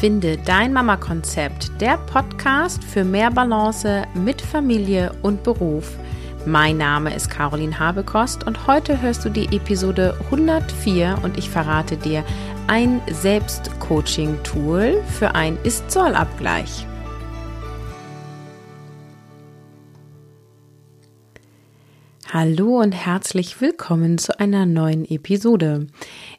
Finde dein Mama-Konzept, der Podcast für mehr Balance mit Familie und Beruf. Mein Name ist Caroline Habekost und heute hörst du die Episode 104 und ich verrate dir ein Selbstcoaching-Tool für ein Ist-Soll-Abgleich. Hallo und herzlich willkommen zu einer neuen Episode.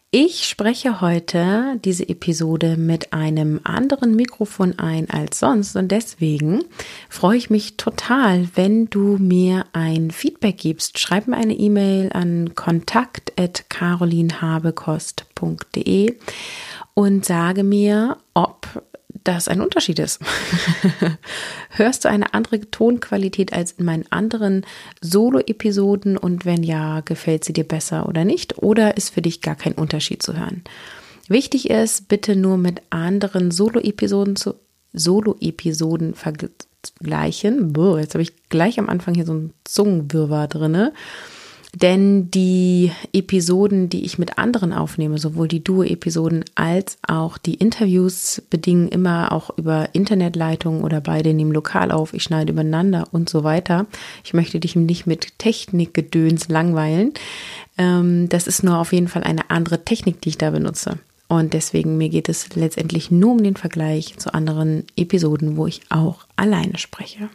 Ich spreche heute diese Episode mit einem anderen Mikrofon ein als sonst und deswegen freue ich mich total, wenn du mir ein Feedback gibst. Schreib mir eine E-Mail an kontakt@carolinhabekost.de und sage mir, ob das ein Unterschied ist. Hörst du eine andere Tonqualität als in meinen anderen Solo-Episoden und wenn ja, gefällt sie dir besser oder nicht? Oder ist für dich gar kein Unterschied zu hören? Wichtig ist, bitte nur mit anderen Solo-Episoden zu Solo-Episoden vergleichen. Jetzt habe ich gleich am Anfang hier so einen Zungenwirrwarr drinne. Denn die Episoden, die ich mit anderen aufnehme, sowohl die Duo-Episoden als auch die Interviews, bedingen immer auch über Internetleitungen oder beide nehmen lokal auf. Ich schneide übereinander und so weiter. Ich möchte dich nicht mit Technikgedöns langweilen. Ähm, das ist nur auf jeden Fall eine andere Technik, die ich da benutze. Und deswegen mir geht es letztendlich nur um den Vergleich zu anderen Episoden, wo ich auch alleine spreche.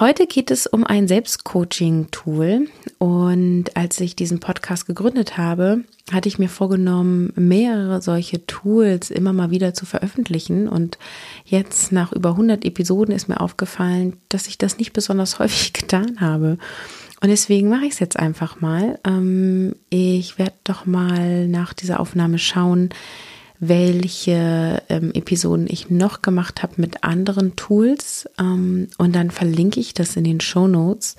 Heute geht es um ein Selbstcoaching-Tool und als ich diesen Podcast gegründet habe, hatte ich mir vorgenommen, mehrere solche Tools immer mal wieder zu veröffentlichen und jetzt nach über 100 Episoden ist mir aufgefallen, dass ich das nicht besonders häufig getan habe. Und deswegen mache ich es jetzt einfach mal. Ähm, ich werde doch mal nach dieser Aufnahme schauen, welche ähm, Episoden ich noch gemacht habe mit anderen Tools. Ähm, und dann verlinke ich das in den Show Notes,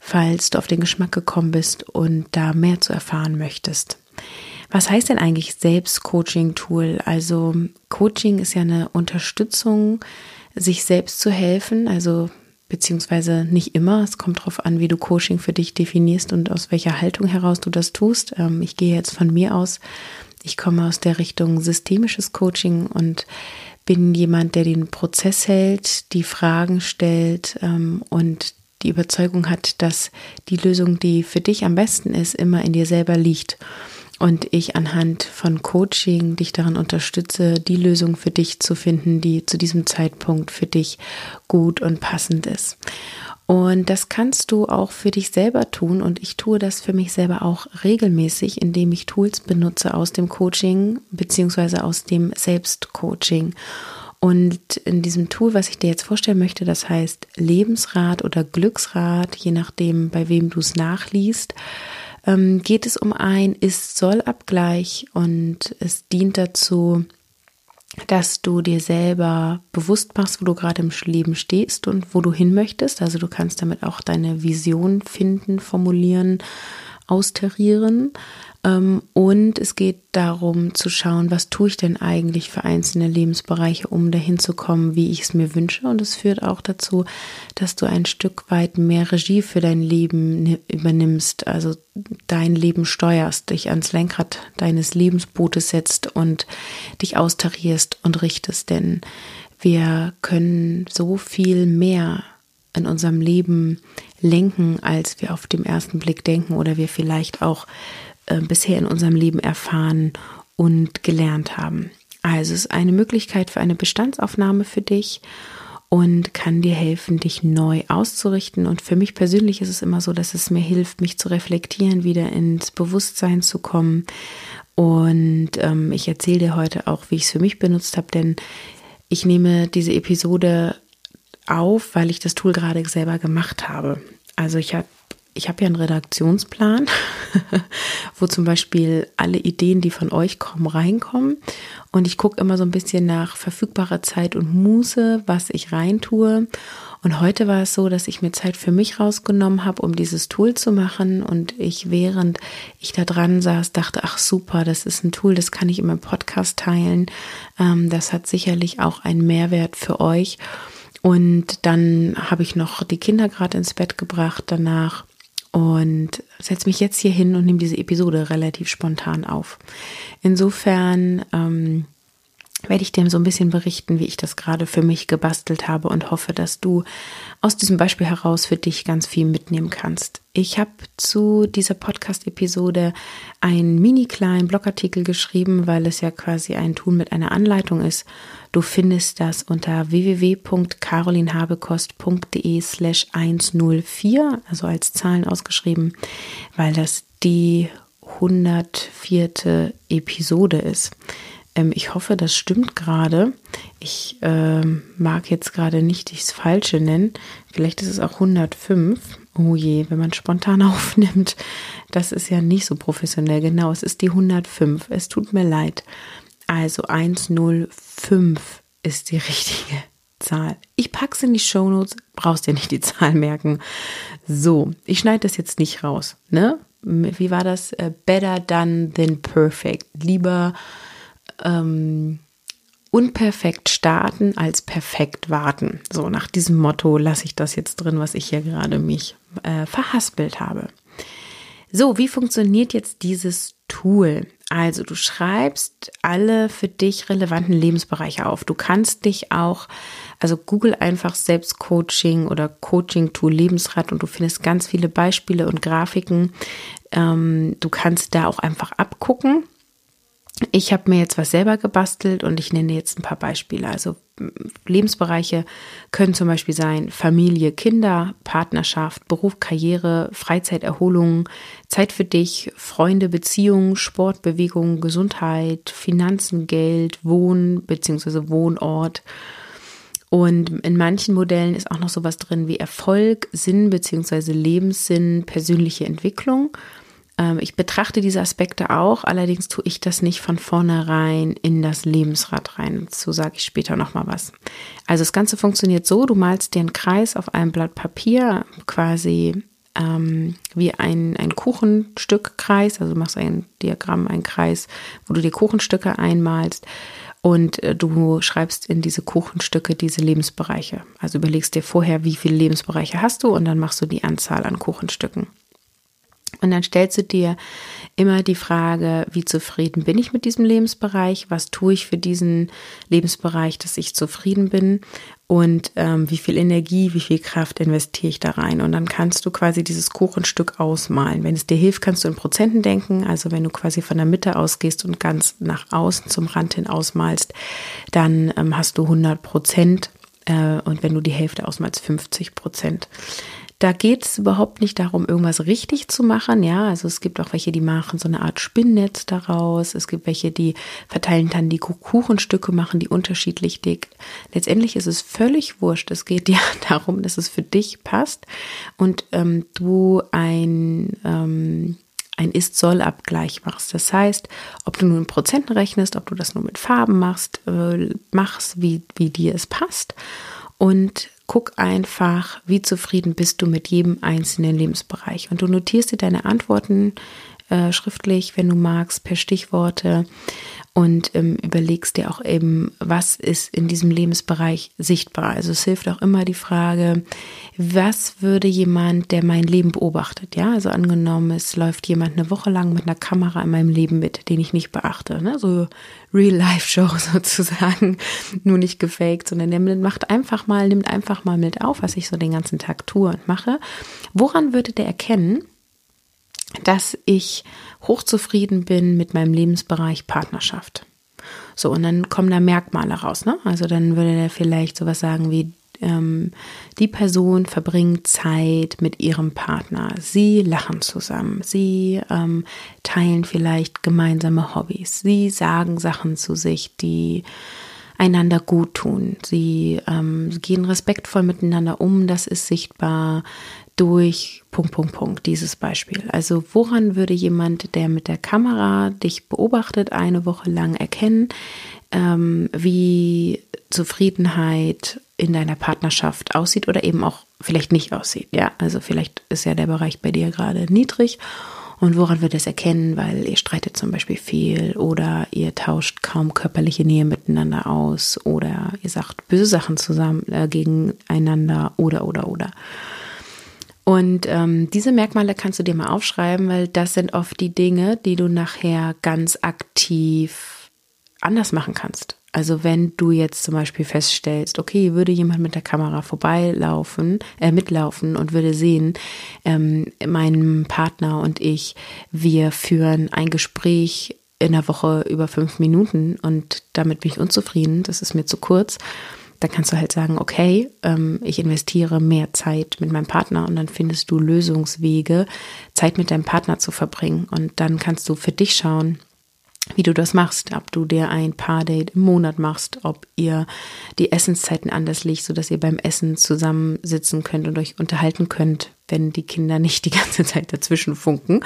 falls du auf den Geschmack gekommen bist und da mehr zu erfahren möchtest. Was heißt denn eigentlich Selbstcoaching-Tool? Also Coaching ist ja eine Unterstützung, sich selbst zu helfen. Also beziehungsweise nicht immer. Es kommt darauf an, wie du Coaching für dich definierst und aus welcher Haltung heraus du das tust. Ähm, ich gehe jetzt von mir aus ich komme aus der Richtung systemisches Coaching und bin jemand, der den Prozess hält, die Fragen stellt ähm, und die Überzeugung hat, dass die Lösung, die für dich am besten ist, immer in dir selber liegt. Und ich anhand von Coaching dich daran unterstütze, die Lösung für dich zu finden, die zu diesem Zeitpunkt für dich gut und passend ist. Und das kannst du auch für dich selber tun. Und ich tue das für mich selber auch regelmäßig, indem ich Tools benutze aus dem Coaching beziehungsweise aus dem Selbstcoaching. Und in diesem Tool, was ich dir jetzt vorstellen möchte, das heißt Lebensrat oder Glücksrat, je nachdem, bei wem du es nachliest, ähm, geht es um ein Ist-Soll-Abgleich und es dient dazu, dass du dir selber bewusst machst, wo du gerade im Leben stehst und wo du hin möchtest. Also du kannst damit auch deine Vision finden, formulieren, austarieren. Ähm, und es geht darum zu schauen, was tue ich denn eigentlich für einzelne Lebensbereiche, um dahin zu kommen, wie ich es mir wünsche. Und es führt auch dazu, dass du ein Stück weit mehr Regie für dein Leben übernimmst, also dein Leben steuerst, dich ans Lenkrad deines Lebensbootes setzt und dich austarierst und richtest. Denn wir können so viel mehr in unserem Leben lenken, als wir auf dem ersten Blick denken oder wir vielleicht auch äh, bisher in unserem Leben erfahren und gelernt haben. Also es ist eine Möglichkeit für eine Bestandsaufnahme für dich und kann dir helfen, dich neu auszurichten. Und für mich persönlich ist es immer so, dass es mir hilft, mich zu reflektieren, wieder ins Bewusstsein zu kommen. Und ähm, ich erzähle dir heute auch, wie ich es für mich benutzt habe, denn ich nehme diese Episode auf, weil ich das Tool gerade selber gemacht habe. Also ich habe ich habe ja einen Redaktionsplan, wo zum Beispiel alle Ideen, die von euch kommen, reinkommen. Und ich gucke immer so ein bisschen nach verfügbarer Zeit und Muße, was ich reintue. Und heute war es so, dass ich mir Zeit für mich rausgenommen habe, um dieses Tool zu machen. Und ich, während ich da dran saß, dachte, ach super, das ist ein Tool, das kann ich in meinem Podcast teilen. Ähm, das hat sicherlich auch einen Mehrwert für euch. Und dann habe ich noch die Kinder gerade ins Bett gebracht danach und setze mich jetzt hier hin und nehme diese Episode relativ spontan auf. Insofern ähm, werde ich dir so ein bisschen berichten, wie ich das gerade für mich gebastelt habe und hoffe, dass du aus diesem Beispiel heraus für dich ganz viel mitnehmen kannst. Ich habe zu dieser Podcast-Episode einen mini kleinen Blogartikel geschrieben, weil es ja quasi ein Tool mit einer Anleitung ist. Du findest das unter www.carolinhabekost.de slash 104, also als Zahlen ausgeschrieben, weil das die 104. Episode ist. Ähm, ich hoffe, das stimmt gerade. Ich ähm, mag jetzt gerade nicht das Falsche nennen. Vielleicht ist es auch 105. Oh je, wenn man spontan aufnimmt. Das ist ja nicht so professionell. Genau, es ist die 105. Es tut mir leid. Also 105 ist die richtige Zahl. Ich packe es in die Shownotes, brauchst dir nicht die Zahl merken. So, ich schneide das jetzt nicht raus. Ne? Wie war das? Äh, better done than perfect. Lieber ähm, unperfekt starten als perfekt warten. So, nach diesem Motto lasse ich das jetzt drin, was ich hier gerade mich äh, verhaspelt habe. So, wie funktioniert jetzt dieses Tool? Also, du schreibst alle für dich relevanten Lebensbereiche auf. Du kannst dich auch, also google einfach Selbstcoaching oder Coaching-Tool Lebensrat und du findest ganz viele Beispiele und Grafiken. Ähm, du kannst da auch einfach abgucken ich habe mir jetzt was selber gebastelt und ich nenne jetzt ein paar Beispiele. Also Lebensbereiche können zum Beispiel sein Familie, Kinder, Partnerschaft, Beruf, Karriere, Freizeit, Erholung, Zeit für dich, Freunde, Beziehungen, Sport, Bewegung, Gesundheit, Finanzen, Geld, Wohn- bzw. Wohnort. Und in manchen Modellen ist auch noch sowas drin wie Erfolg, Sinn bzw. Lebenssinn, persönliche Entwicklung. Ähm, ich betrachte diese Aspekte auch, allerdings tue ich das nicht von vornherein in das Lebensrad rein. Dazu sage ich später nochmal was. Also das Ganze funktioniert so, du malst dir einen Kreis auf einem Blatt Papier, quasi ähm, wie ein, ein Kuchenstückkreis, also du machst ein Diagramm, ein Kreis, wo du die Kuchenstücke einmalst und äh, du schreibst in diese Kuchenstücke diese Lebensbereiche. Also überlegst dir vorher, wie viele Lebensbereiche hast du und dann machst du die Anzahl an Kuchenstücken. Und dann stellst du dir immer die Frage, wie zufrieden bin ich mit diesem Lebensbereich? Was tue ich für diesen Lebensbereich, dass ich zufrieden bin? Und ähm, wie viel Energie, wie viel Kraft investiere ich da rein? Und dann kannst du quasi dieses Kuchenstück ausmalen. Wenn es dir hilft, kannst du in Prozenten denken. Also wenn du quasi von der Mitte ausgehst und ganz nach außen zum Rand hin ausmalst, dann ähm, hast du 100 Prozent. Äh, und wenn du die Hälfte ausmalst, 50 Prozent. Da geht es überhaupt nicht darum, irgendwas richtig zu machen. Ja, also es gibt auch welche, die machen so eine Art Spinnnetz daraus. Es gibt welche, die verteilen dann die Kuchenstücke, machen die unterschiedlich dick. Letztendlich ist es völlig wurscht. Es geht ja darum, dass es für dich passt und ähm, du ein ähm, ein Ist-Soll-Abgleich machst. Das heißt, ob du nur in Prozenten rechnest, ob du das nur mit Farben machst, äh, machst, wie, wie dir es passt. Und guck einfach, wie zufrieden bist du mit jedem einzelnen Lebensbereich. Und du notierst dir deine Antworten äh, schriftlich, wenn du magst, per Stichworte und ähm, überlegst dir auch eben, was ist in diesem Lebensbereich sichtbar. Also es hilft auch immer die Frage, was würde jemand, der mein Leben beobachtet, ja, also angenommen, es läuft jemand eine Woche lang mit einer Kamera in meinem Leben mit, den ich nicht beachte, ne? so Real-Life-Show sozusagen, nur nicht gefaked, sondern der macht einfach mal, nimmt einfach mal mit auf, was ich so den ganzen Tag tue und mache. Woran würde der erkennen, dass ich hochzufrieden bin mit meinem Lebensbereich Partnerschaft. So, und dann kommen da Merkmale raus. Ne? Also dann würde der vielleicht sowas sagen wie, ähm, die Person verbringt Zeit mit ihrem Partner. Sie lachen zusammen. Sie ähm, teilen vielleicht gemeinsame Hobbys. Sie sagen Sachen zu sich, die einander gut tun. Sie ähm, gehen respektvoll miteinander um. Das ist sichtbar durch Punkt, Punkt, Punkt, dieses Beispiel. Also woran würde jemand, der mit der Kamera dich beobachtet, eine Woche lang erkennen, ähm, wie Zufriedenheit in deiner Partnerschaft aussieht oder eben auch vielleicht nicht aussieht. Ja, also vielleicht ist ja der Bereich bei dir gerade niedrig. Und woran wird es erkennen? Weil ihr streitet zum Beispiel viel oder ihr tauscht kaum körperliche Nähe miteinander aus oder ihr sagt böse Sachen zusammen äh, gegeneinander oder oder oder. Und ähm, diese Merkmale kannst du dir mal aufschreiben, weil das sind oft die Dinge, die du nachher ganz aktiv anders machen kannst. Also wenn du jetzt zum Beispiel feststellst, okay, würde jemand mit der Kamera vorbeilaufen, äh, mitlaufen und würde sehen, ähm, mein Partner und ich, wir führen ein Gespräch in der Woche über fünf Minuten und damit bin ich unzufrieden, das ist mir zu kurz dann kannst du halt sagen, okay, ähm, ich investiere mehr Zeit mit meinem Partner und dann findest du Lösungswege, Zeit mit deinem Partner zu verbringen. Und dann kannst du für dich schauen, wie du das machst, ob du dir ein Paardate im Monat machst, ob ihr die Essenszeiten anders legt, sodass ihr beim Essen zusammensitzen könnt und euch unterhalten könnt, wenn die Kinder nicht die ganze Zeit dazwischen funken,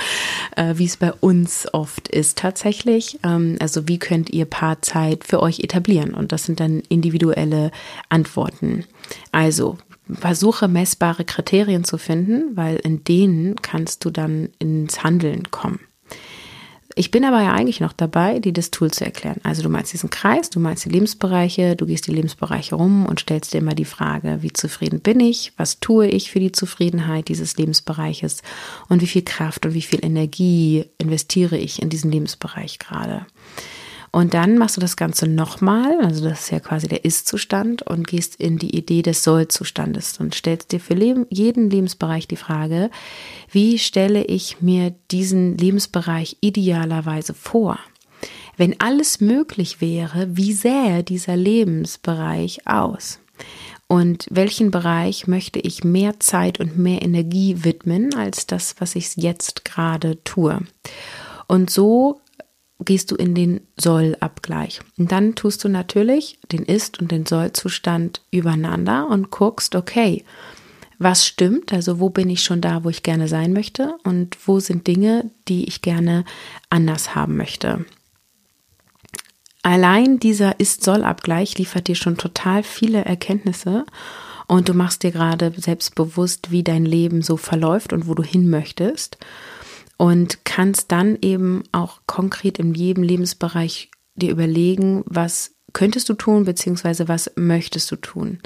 äh, wie es bei uns oft ist tatsächlich. Ähm, also wie könnt ihr Paarzeit für euch etablieren? Und das sind dann individuelle Antworten. Also versuche messbare Kriterien zu finden, weil in denen kannst du dann ins Handeln kommen. Ich bin aber ja eigentlich noch dabei, dir das Tool zu erklären. Also du meinst diesen Kreis, du meinst die Lebensbereiche, du gehst die Lebensbereiche rum und stellst dir immer die Frage, wie zufrieden bin ich, was tue ich für die Zufriedenheit dieses Lebensbereiches und wie viel Kraft und wie viel Energie investiere ich in diesen Lebensbereich gerade. Und dann machst du das Ganze nochmal, also das ist ja quasi der Ist-Zustand und gehst in die Idee des Soll-Zustandes und stellst dir für jeden Lebensbereich die Frage, wie stelle ich mir diesen Lebensbereich idealerweise vor? Wenn alles möglich wäre, wie sähe dieser Lebensbereich aus? Und welchen Bereich möchte ich mehr Zeit und mehr Energie widmen als das, was ich jetzt gerade tue? Und so gehst du in den Soll-Abgleich. Und dann tust du natürlich den Ist- und den Soll-Zustand übereinander und guckst, okay, was stimmt, also wo bin ich schon da, wo ich gerne sein möchte und wo sind Dinge, die ich gerne anders haben möchte. Allein dieser Ist-Soll-Abgleich liefert dir schon total viele Erkenntnisse und du machst dir gerade selbstbewusst, wie dein Leben so verläuft und wo du hin möchtest und kannst dann eben auch konkret in jedem Lebensbereich dir überlegen, was könntest du tun, beziehungsweise was möchtest du tun.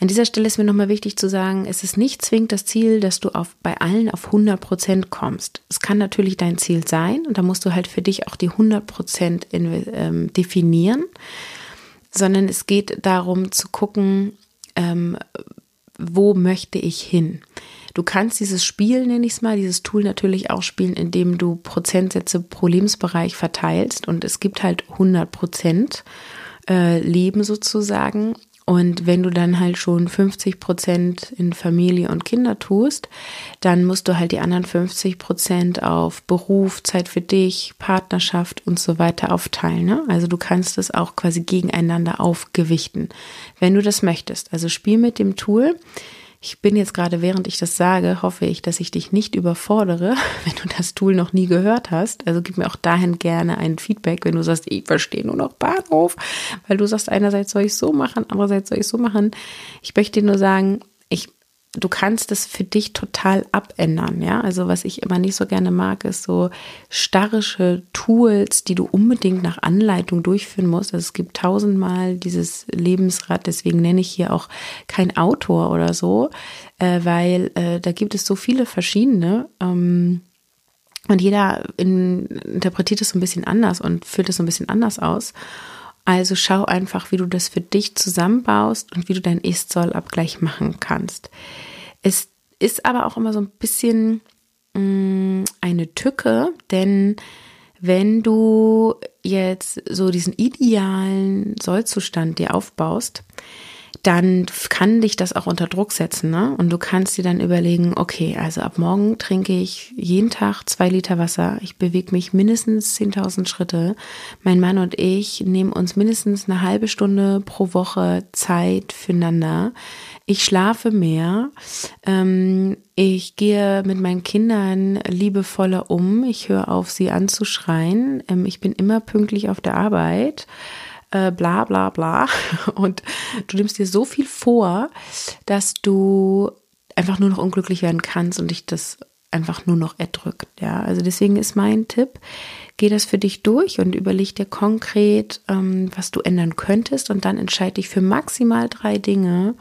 An dieser Stelle ist mir nochmal wichtig zu sagen, es ist nicht zwingend das Ziel, dass du auf, bei allen auf 100 Prozent kommst. Es kann natürlich dein Ziel sein und da musst du halt für dich auch die 100 Prozent ähm, definieren, sondern es geht darum zu gucken, ähm, wo möchte ich hin? Du kannst dieses Spiel, nenne ich es mal, dieses Tool natürlich auch spielen, indem du Prozentsätze pro Lebensbereich verteilst und es gibt halt 100 Prozent äh, Leben sozusagen. Und wenn du dann halt schon 50 Prozent in Familie und Kinder tust, dann musst du halt die anderen 50 Prozent auf Beruf, Zeit für dich, Partnerschaft und so weiter aufteilen. Ne? Also du kannst das auch quasi gegeneinander aufgewichten, wenn du das möchtest. Also spiel mit dem Tool. Ich bin jetzt gerade, während ich das sage, hoffe ich, dass ich dich nicht überfordere, wenn du das Tool noch nie gehört hast. Also gib mir auch dahin gerne ein Feedback, wenn du sagst, ich verstehe nur noch Bahnhof, weil du sagst, einerseits soll ich so machen, andererseits soll ich so machen. Ich möchte dir nur sagen, du kannst es für dich total abändern, ja. Also was ich immer nicht so gerne mag, ist so starrische Tools, die du unbedingt nach Anleitung durchführen musst. Also es gibt tausendmal dieses Lebensrad, deswegen nenne ich hier auch kein Autor oder so, äh, weil äh, da gibt es so viele verschiedene. Ähm, und jeder in, interpretiert es so ein bisschen anders und führt es so ein bisschen anders aus. Also schau einfach, wie du das für dich zusammenbaust und wie du deinen Ist-Soll-Abgleich machen kannst. Es ist aber auch immer so ein bisschen mh, mm, eine Tücke, denn wenn du jetzt so diesen idealen Sollzustand dir aufbaust, dann kann dich das auch unter Druck setzen. Ne? Und du kannst dir dann überlegen, okay, also ab morgen trinke ich jeden Tag zwei Liter Wasser. Ich bewege mich mindestens 10.000 Schritte. Mein Mann und ich nehmen uns mindestens eine halbe Stunde pro Woche Zeit füreinander. Ich schlafe mehr. Ähm, ich gehe mit meinen Kindern liebevoller um. Ich höre auf, sie anzuschreien. Ähm, ich bin immer pünktlich auf der Arbeit äh, bla bla bla. Und du nimmst dir so viel vor, dass du einfach nur noch unglücklich werden kannst und dich das einfach nur noch erdrückt. Ja, also deswegen ist mein Tipp, geh das für dich durch und überleg dir konkret, ähm, was du ändern könntest und dann entscheide dich für maximal drei Dinge,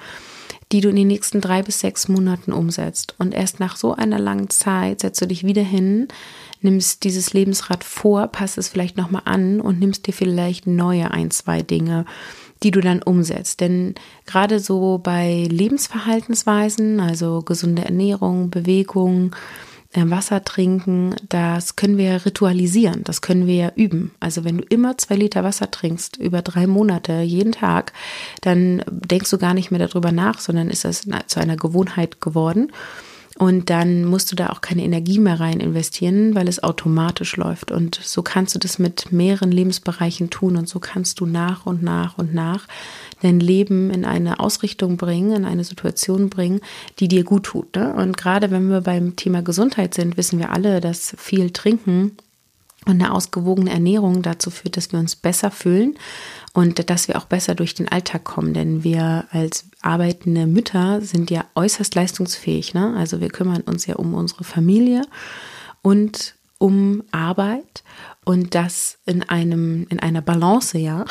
die du in den nächsten drei bis sechs Monaten umsetzt. Und erst nach so einer langen Zeit setzt du dich wieder hin, nimmst dieses Lebensrad vor, passt es vielleicht nochmal an und nimmst dir vielleicht neue ein, zwei Dinge, die du dann umsetzt. Denn gerade so bei Lebensverhaltensweisen, also gesunde Ernährung, Bewegung, Wasser trinken, das können wir ritualisieren, das können wir ja üben. Also wenn du immer zwei Liter Wasser trinkst, über drei Monate, jeden Tag, dann denkst du gar nicht mehr darüber nach, sondern ist das zu einer Gewohnheit geworden. Und dann musst du da auch keine Energie mehr rein investieren, weil es automatisch läuft. Und so kannst du das mit mehreren Lebensbereichen tun. Und so kannst du nach und nach und nach dein Leben in eine Ausrichtung bringen, in eine Situation bringen, die dir gut tut. Ne? Und gerade wenn wir beim Thema Gesundheit sind, wissen wir alle, dass viel Trinken und eine ausgewogene Ernährung dazu führt, dass wir uns besser fühlen und dass wir auch besser durch den Alltag kommen. Denn wir als arbeitende Mütter sind ja äußerst leistungsfähig. Ne? Also wir kümmern uns ja um unsere Familie und um Arbeit und das in einem in einer Balance ja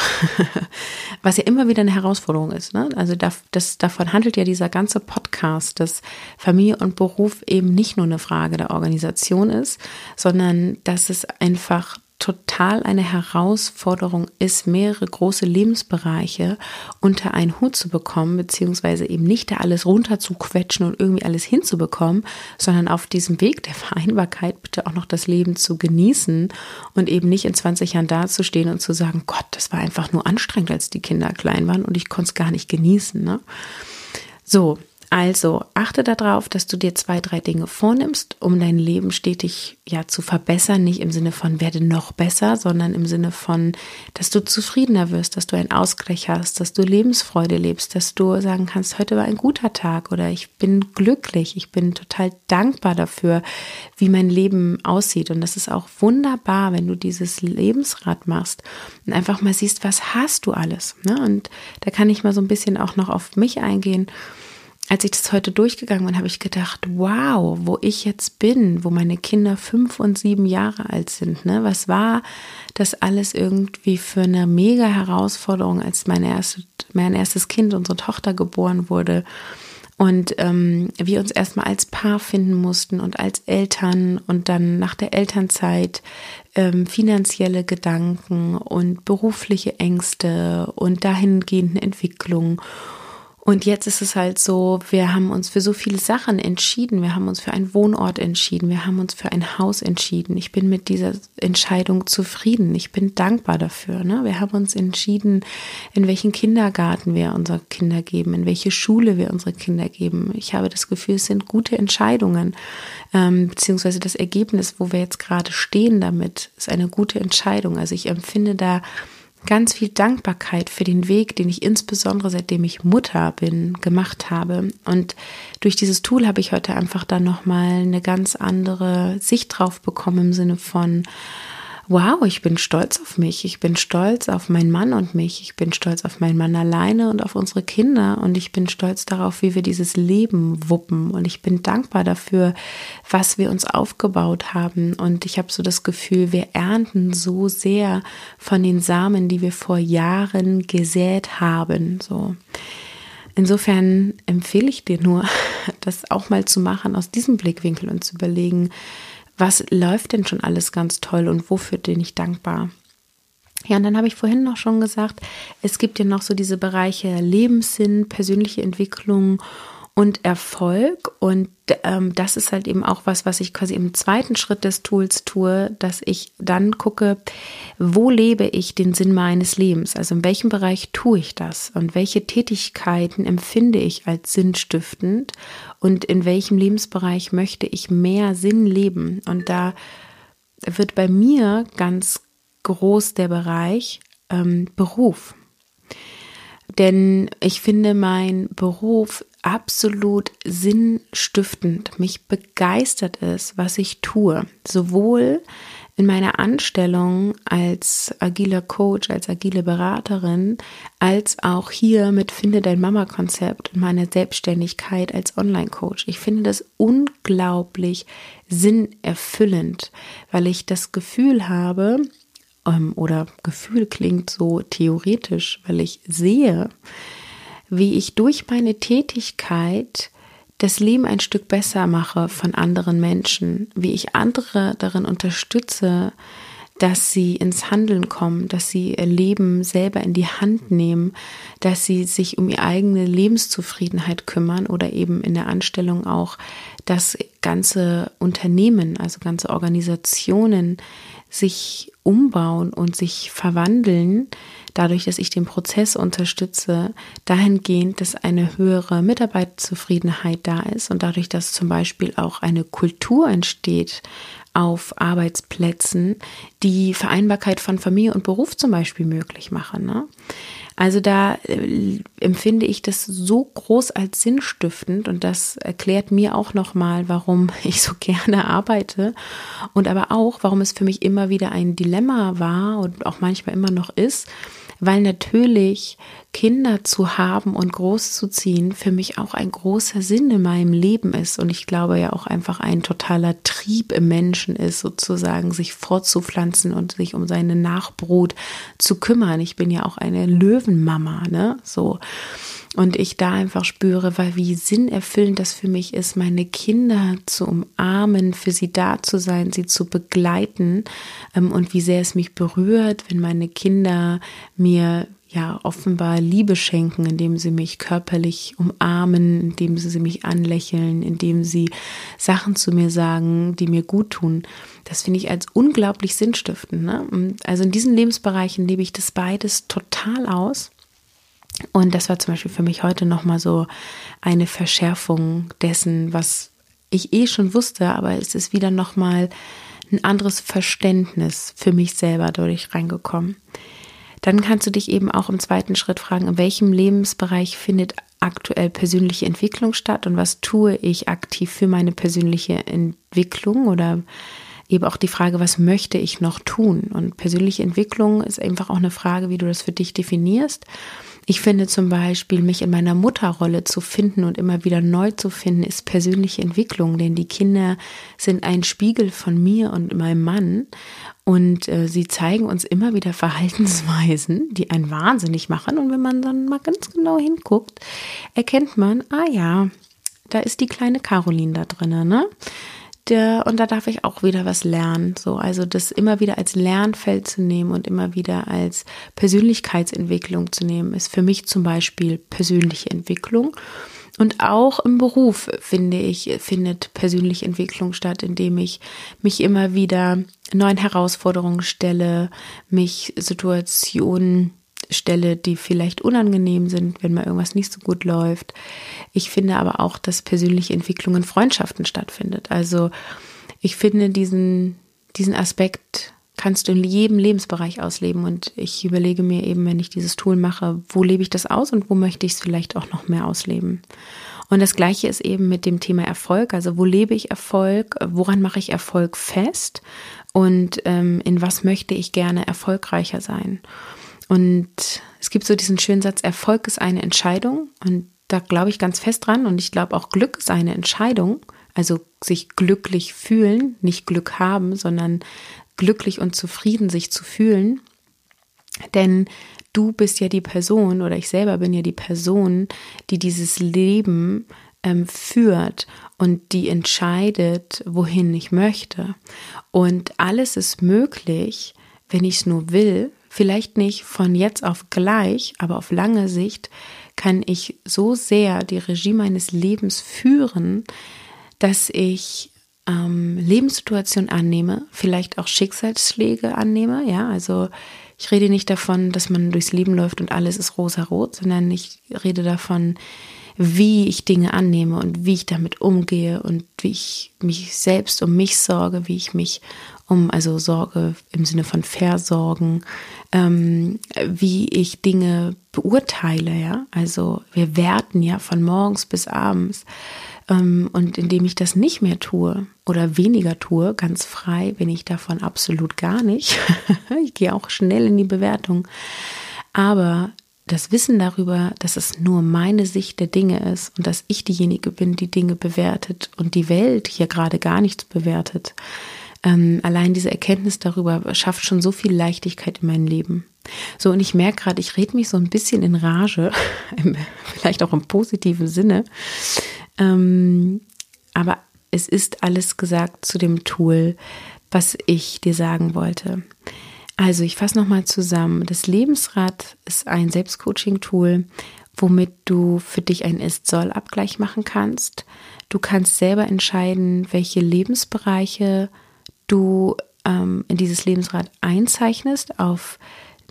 was ja immer wieder eine Herausforderung ist ne? also das, davon handelt ja dieser ganze Podcast dass Familie und Beruf eben nicht nur eine Frage der Organisation ist sondern dass es einfach total eine Herausforderung ist, mehrere große Lebensbereiche unter einen Hut zu bekommen, beziehungsweise eben nicht da alles runterzuquetschen und irgendwie alles hinzubekommen, sondern auf diesem Weg der Vereinbarkeit bitte auch noch das Leben zu genießen und eben nicht in 20 Jahren dazustehen und zu sagen, Gott, das war einfach nur anstrengend, als die Kinder klein waren und ich konnte es gar nicht genießen. Ne? So, also achte darauf, dass du dir zwei, drei Dinge vornimmst, um dein Leben stetig ja zu verbessern. Nicht im Sinne von werde noch besser, sondern im Sinne von, dass du zufriedener wirst, dass du einen Ausgleich hast, dass du Lebensfreude lebst, dass du sagen kannst, heute war ein guter Tag oder ich bin glücklich, ich bin total dankbar dafür, wie mein Leben aussieht. Und das ist auch wunderbar, wenn du dieses Lebensrad machst und einfach mal siehst, was hast du alles. Ne? Und da kann ich mal so ein bisschen auch noch auf mich eingehen als ich das heute durchgegangen bin, habe ich gedacht, wow, wo ich jetzt bin, wo meine Kinder fünf und sieben Jahre alt sind, ne? Was war das alles irgendwie für eine mega Herausforderung, als mein, erste, mein erstes Kind, unsere Tochter, geboren wurde? Und ähm, wir uns erstmal als Paar finden mussten und als Eltern und dann nach der Elternzeit ähm, finanzielle Gedanken und berufliche Ängste und dahingehende Entwicklung und jetzt ist es halt so, wir haben uns für so viele Sachen entschieden. Wir haben uns für einen Wohnort entschieden. Wir haben uns für ein Haus entschieden. Ich bin mit dieser Entscheidung zufrieden. Ich bin dankbar dafür. Ne? Wir haben uns entschieden, in welchen Kindergarten wir unsere Kinder geben, in welche Schule wir unsere Kinder geben. Ich habe das Gefühl, es sind gute Entscheidungen, ähm, beziehungsweise das Ergebnis, wo wir jetzt gerade stehen damit, ist eine gute Entscheidung. Also ich empfinde da ganz viel Dankbarkeit für den Weg, den ich insbesondere seitdem ich Mutter bin, gemacht habe. Und durch dieses Tool habe ich heute einfach dann nochmal eine ganz andere Sicht drauf bekommen im Sinne von, wow, ich bin stolz auf mich, ich bin stolz auf meinen Mann und mich, ich bin stolz auf meinen Mann alleine und auf unsere Kinder. Und ich bin stolz darauf, wie wir dieses Leben wuppen. Und ich bin dankbar dafür, was wir uns aufgebaut haben. Und ich habe so das Gefühl, wir ernten so sehr von den Samen, die wir vor Jahren gesät haben, so. Insofern empfehle ich dir nur, das auch mal zu machen aus diesem Blickwinkel und zu überlegen, was läuft denn schon alles ganz toll und wofür bin ich dankbar? Ja, und dann habe ich vorhin noch schon gesagt, es gibt ja noch so diese Bereiche Lebenssinn, persönliche Entwicklung und Erfolg. Und ähm, das ist halt eben auch was, was ich quasi im zweiten Schritt des Tools tue, dass ich dann gucke, wo lebe ich den Sinn meines Lebens? Also in welchem Bereich tue ich das? Und welche Tätigkeiten empfinde ich als sinnstiftend? Und in welchem Lebensbereich möchte ich mehr Sinn leben? Und da wird bei mir ganz groß der Bereich ähm, Beruf. Denn ich finde mein Beruf absolut sinnstiftend. Mich begeistert es, was ich tue. Sowohl in meiner Anstellung als agiler Coach, als agile Beraterin, als auch hier mit Finde dein Mama-Konzept und meiner Selbstständigkeit als Online-Coach. Ich finde das unglaublich sinnerfüllend, weil ich das Gefühl habe, oder Gefühl klingt so theoretisch, weil ich sehe, wie ich durch meine Tätigkeit das Leben ein Stück besser mache von anderen Menschen, wie ich andere darin unterstütze, dass sie ins Handeln kommen, dass sie ihr Leben selber in die Hand nehmen, dass sie sich um ihre eigene Lebenszufriedenheit kümmern oder eben in der Anstellung auch, dass ganze Unternehmen, also ganze Organisationen sich umbauen und sich verwandeln, dadurch, dass ich den Prozess unterstütze, dahingehend, dass eine höhere Mitarbeiterzufriedenheit da ist und dadurch, dass zum Beispiel auch eine Kultur entsteht auf Arbeitsplätzen, die Vereinbarkeit von Familie und Beruf zum Beispiel möglich machen. Ne? Also da äh, empfinde ich das so groß als sinnstiftend und das erklärt mir auch nochmal, warum ich so gerne arbeite und aber auch, warum es für mich immer wieder ein Dilemma war und auch manchmal immer noch ist, weil natürlich Kinder zu haben und großzuziehen für mich auch ein großer Sinn in meinem Leben ist und ich glaube ja auch einfach ein totaler Trieb im Menschen ist, sozusagen sich fortzupflanzen und sich um seine Nachbrut zu kümmern. Ich bin ja auch eine Löwenmama, ne? So. Und ich da einfach spüre, weil wie sinnerfüllend das für mich ist, meine Kinder zu umarmen, für sie da zu sein, sie zu begleiten ähm, und wie sehr es mich berührt, wenn meine Kinder mir ja offenbar Liebe schenken, indem sie mich körperlich umarmen, indem sie mich anlächeln, indem sie Sachen zu mir sagen, die mir gut tun. Das finde ich als unglaublich sinnstiftend. Ne? Also in diesen Lebensbereichen lebe ich das beides total aus. Und das war zum Beispiel für mich heute nochmal so eine Verschärfung dessen, was ich eh schon wusste, aber es ist wieder nochmal ein anderes Verständnis für mich selber dadurch reingekommen. Dann kannst du dich eben auch im zweiten Schritt fragen, in welchem Lebensbereich findet aktuell persönliche Entwicklung statt und was tue ich aktiv für meine persönliche Entwicklung oder eben auch die Frage, was möchte ich noch tun? Und persönliche Entwicklung ist einfach auch eine Frage, wie du das für dich definierst. Ich finde zum Beispiel, mich in meiner Mutterrolle zu finden und immer wieder neu zu finden, ist persönliche Entwicklung, denn die Kinder sind ein Spiegel von mir und meinem Mann und äh, sie zeigen uns immer wieder Verhaltensweisen, die einen wahnsinnig machen. Und wenn man dann mal ganz genau hinguckt, erkennt man, ah ja, da ist die kleine Caroline da drinnen, ne? Und da darf ich auch wieder was lernen. So, also das immer wieder als Lernfeld zu nehmen und immer wieder als Persönlichkeitsentwicklung zu nehmen, ist für mich zum Beispiel persönliche Entwicklung. Und auch im Beruf, finde ich, findet persönliche Entwicklung statt, indem ich mich immer wieder neuen Herausforderungen stelle, mich Situationen stelle, die vielleicht unangenehm sind, wenn mal irgendwas nicht so gut läuft. Ich finde aber auch, dass persönliche Entwicklung in Freundschaften stattfindet. Also ich finde diesen, diesen Aspekt kannst du in jedem Lebensbereich ausleben und ich überlege mir eben, wenn ich dieses Tool mache, wo lebe ich das aus und wo möchte ich es vielleicht auch noch mehr ausleben. Und das Gleiche ist eben mit dem Thema Erfolg. Also wo lebe ich Erfolg? Woran mache ich Erfolg fest? Und ähm, in was möchte ich gerne erfolgreicher sein? Und es gibt so diesen schönen Satz, Erfolg ist eine Entscheidung. Und da glaube ich ganz fest dran. Und ich glaube auch Glück ist eine Entscheidung. Also sich glücklich fühlen, nicht Glück haben, sondern glücklich und zufrieden sich zu fühlen. Denn du bist ja die Person oder ich selber bin ja die Person, die dieses Leben ähm, führt und die entscheidet, wohin ich möchte. Und alles ist möglich, wenn ich es nur will, vielleicht nicht von jetzt auf gleich, aber auf lange Sicht kann ich so sehr die Regie meines Lebens führen, dass ich ähm, Lebenssituationen annehme, vielleicht auch Schicksalsschläge annehme. Ja, also ich rede nicht davon, dass man durchs Leben läuft und alles ist rosa-rot, sondern ich rede davon, wie ich Dinge annehme und wie ich damit umgehe und wie ich mich selbst um mich sorge, wie ich mich um, also Sorge im Sinne von Versorgen, ähm, wie ich Dinge beurteile, ja. Also wir werten ja von morgens bis abends. Ähm, und indem ich das nicht mehr tue oder weniger tue, ganz frei bin ich davon absolut gar nicht. ich gehe auch schnell in die Bewertung. Aber das Wissen darüber, dass es nur meine Sicht der Dinge ist und dass ich diejenige bin, die Dinge bewertet und die Welt hier gerade gar nichts bewertet, Ähm, allein diese Erkenntnis darüber schafft schon so viel Leichtigkeit in meinem Leben. So, und ich merke gerade, ich rede mich so ein bisschen in Rage, vielleicht auch im positiven Sinne. Ähm, aber es ist alles gesagt zu dem Tool, was ich dir sagen wollte. Also, ich fasse nochmal zusammen. Das Lebensrad ist ein Selbstcoaching-Tool, womit du für dich einen Ist-Soll-Abgleich machen kannst. Du kannst selber entscheiden, welche Lebensbereiche du ähm, in dieses Lebensrad einzeichnest auf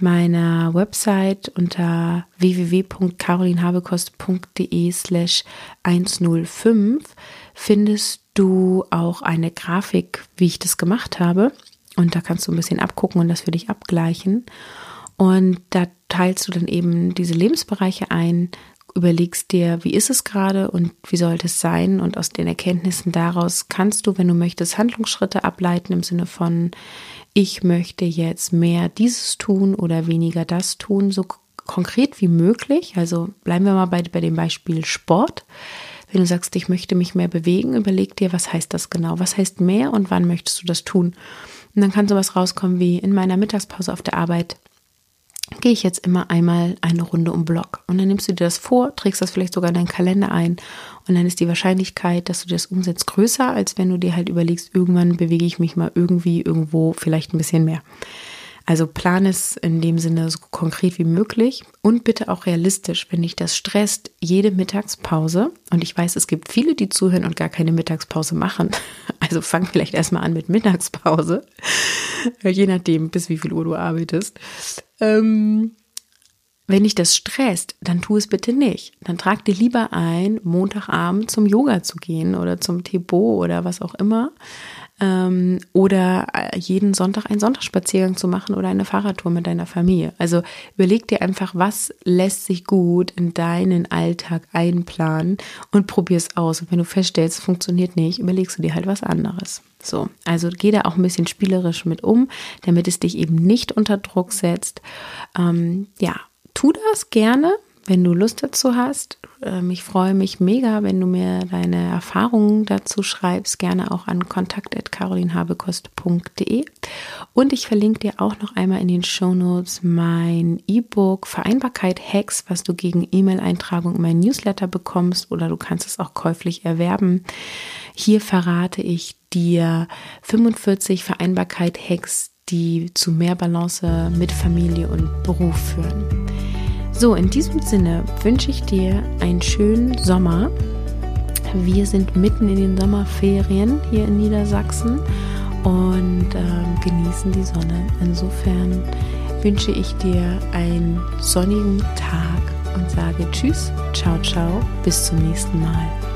meiner Website unter www.carolinhabekost.de slash 105 findest du auch eine Grafik, wie ich das gemacht habe. Und da kannst du ein bisschen abgucken und das für dich abgleichen. Und da teilst du dann eben diese Lebensbereiche ein, überlegst dir, wie ist es gerade und wie sollte es sein. Und aus den Erkenntnissen daraus kannst du, wenn du möchtest, Handlungsschritte ableiten im Sinne von, ich möchte jetzt mehr dieses tun oder weniger das tun, so konkret wie möglich. Also bleiben wir mal bei, bei dem Beispiel Sport. Wenn du sagst, ich möchte mich mehr bewegen, überleg dir, was heißt das genau? Was heißt mehr und wann möchtest du das tun? Und dann kann sowas rauskommen wie in meiner Mittagspause auf der Arbeit gehe ich jetzt immer einmal eine Runde um Block. Und dann nimmst du dir das vor, trägst das vielleicht sogar in deinen Kalender ein. Und dann ist die Wahrscheinlichkeit, dass du das umsetzt, größer, als wenn du dir halt überlegst, irgendwann bewege ich mich mal irgendwie irgendwo vielleicht ein bisschen mehr. Also plan es in dem Sinne so konkret wie möglich und bitte auch realistisch, wenn dich das stresst, jede Mittagspause. Und ich weiß, es gibt viele, die zuhören und gar keine Mittagspause machen. Also fang vielleicht erstmal an mit Mittagspause. Je nachdem, bis wie viel Uhr du arbeitest. Ähm, wenn dich das stresst, dann tu es bitte nicht. Dann trag dir lieber ein, Montagabend zum Yoga zu gehen oder zum Tebo oder was auch immer ähm, oder äh, jeden Sonntag einen Sonntagsspaziergang zu machen oder eine Fahrradtour mit deiner Familie. Also überleg dir einfach, was lässt sich gut in deinen Alltag einplanen und probier es aus. Und wenn du feststellst, es funktioniert nicht, überlegst du dir halt was anderes. So, also geh da auch ein bisschen spielerisch mit um, damit es dich eben nicht unter Druck setzt. Ähm, ja, tu das gerne wenn du Lust dazu hast. Ähm, ich freue mich mega, wenn du mir deine Erfahrungen dazu schreibst, gerne auch an kontakt.carolinhabekost.de. Und ich verlinke dir auch noch einmal in den Shownotes mein E-Book Vereinbarkeit Hacks, was du gegen E-Mail-Eintragung in mein Newsletter bekommst oder du kannst es auch käuflich erwerben. Hier verrate ich dir 45 Vereinbarkeit Hacks, die zu mehr Balance mit Familie und Beruf führen. So, in diesem Sinne wünsche ich dir einen schönen Sommer. Wir sind mitten in den Sommerferien hier in Niedersachsen und äh, genießen die Sonne. Insofern wünsche ich dir einen sonnigen Tag und sage Tschüss, ciao, ciao, bis zum nächsten Mal.